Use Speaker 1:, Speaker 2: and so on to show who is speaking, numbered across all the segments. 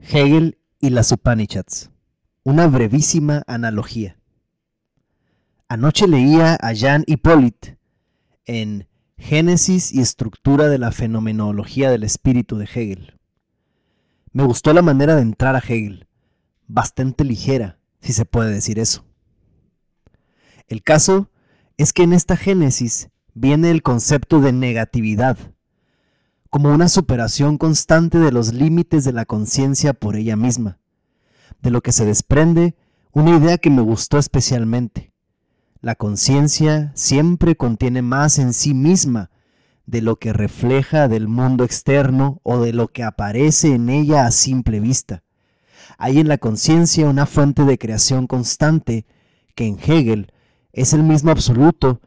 Speaker 1: Hegel y las Upanishads. Una brevísima analogía. Anoche leía a Jean Hippolyte en Génesis y estructura de la fenomenología del espíritu de Hegel. Me gustó la manera de entrar a Hegel, bastante ligera, si se puede decir eso. El caso es que en esta Génesis viene el concepto de negatividad, como una superación constante de los límites de la conciencia por ella misma, de lo que se desprende una idea que me gustó especialmente. La conciencia siempre contiene más en sí misma de lo que refleja del mundo externo o de lo que aparece en ella a simple vista. Hay en la conciencia una fuente de creación constante que en Hegel es el mismo absoluto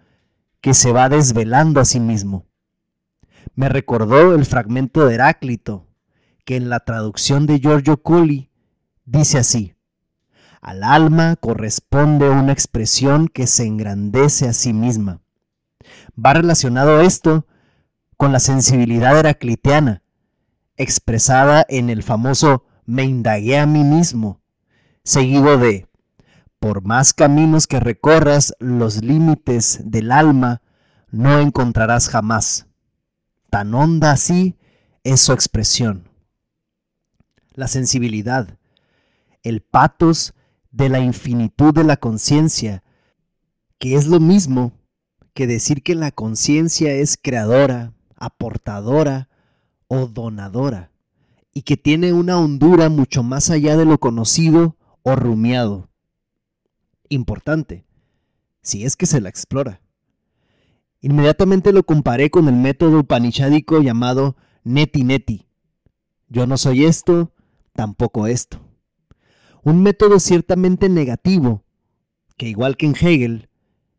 Speaker 1: que se va desvelando a sí mismo me recordó el fragmento de Heráclito, que en la traducción de Giorgio Culli dice así, al alma corresponde una expresión que se engrandece a sí misma. Va relacionado esto con la sensibilidad heraclitiana, expresada en el famoso me indagué a mí mismo, seguido de por más caminos que recorras los límites del alma, no encontrarás jamás tan honda así es su expresión. La sensibilidad, el patos de la infinitud de la conciencia, que es lo mismo que decir que la conciencia es creadora, aportadora o donadora, y que tiene una hondura mucho más allá de lo conocido o rumiado. Importante, si es que se la explora. Inmediatamente lo comparé con el método upanishádico llamado neti neti. Yo no soy esto, tampoco esto. Un método ciertamente negativo, que igual que en Hegel,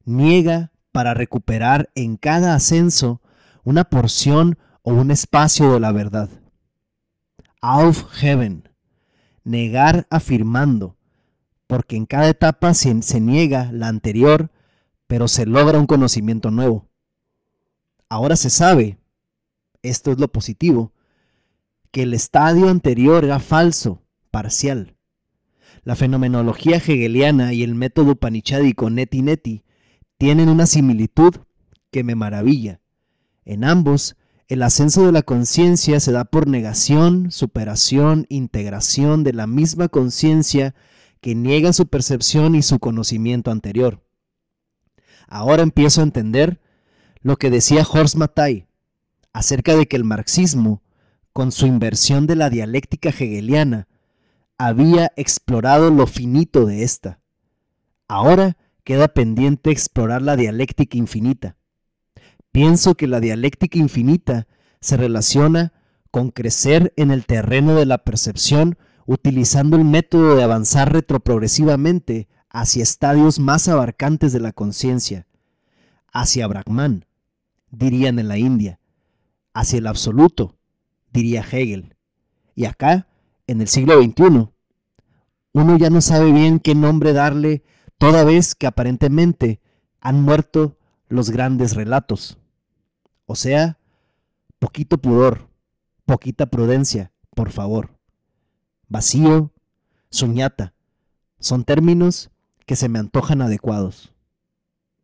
Speaker 1: niega para recuperar en cada ascenso una porción o un espacio de la verdad. Auf heaven, negar afirmando, porque en cada etapa se niega la anterior, pero se logra un conocimiento nuevo. Ahora se sabe, esto es lo positivo, que el estadio anterior era falso, parcial. La fenomenología hegeliana y el método panichádico neti neti tienen una similitud que me maravilla. En ambos, el ascenso de la conciencia se da por negación, superación, integración de la misma conciencia que niega su percepción y su conocimiento anterior. Ahora empiezo a entender lo que decía Horst Mattei acerca de que el marxismo, con su inversión de la dialéctica hegeliana, había explorado lo finito de esta. Ahora queda pendiente explorar la dialéctica infinita. Pienso que la dialéctica infinita se relaciona con crecer en el terreno de la percepción utilizando el método de avanzar retroprogresivamente hacia estadios más abarcantes de la conciencia, hacia Brahman, dirían en la India, hacia el absoluto, diría Hegel. Y acá, en el siglo XXI, uno ya no sabe bien qué nombre darle toda vez que aparentemente han muerto los grandes relatos. O sea, poquito pudor, poquita prudencia, por favor. Vacío, suñata, son términos que se me antojan adecuados.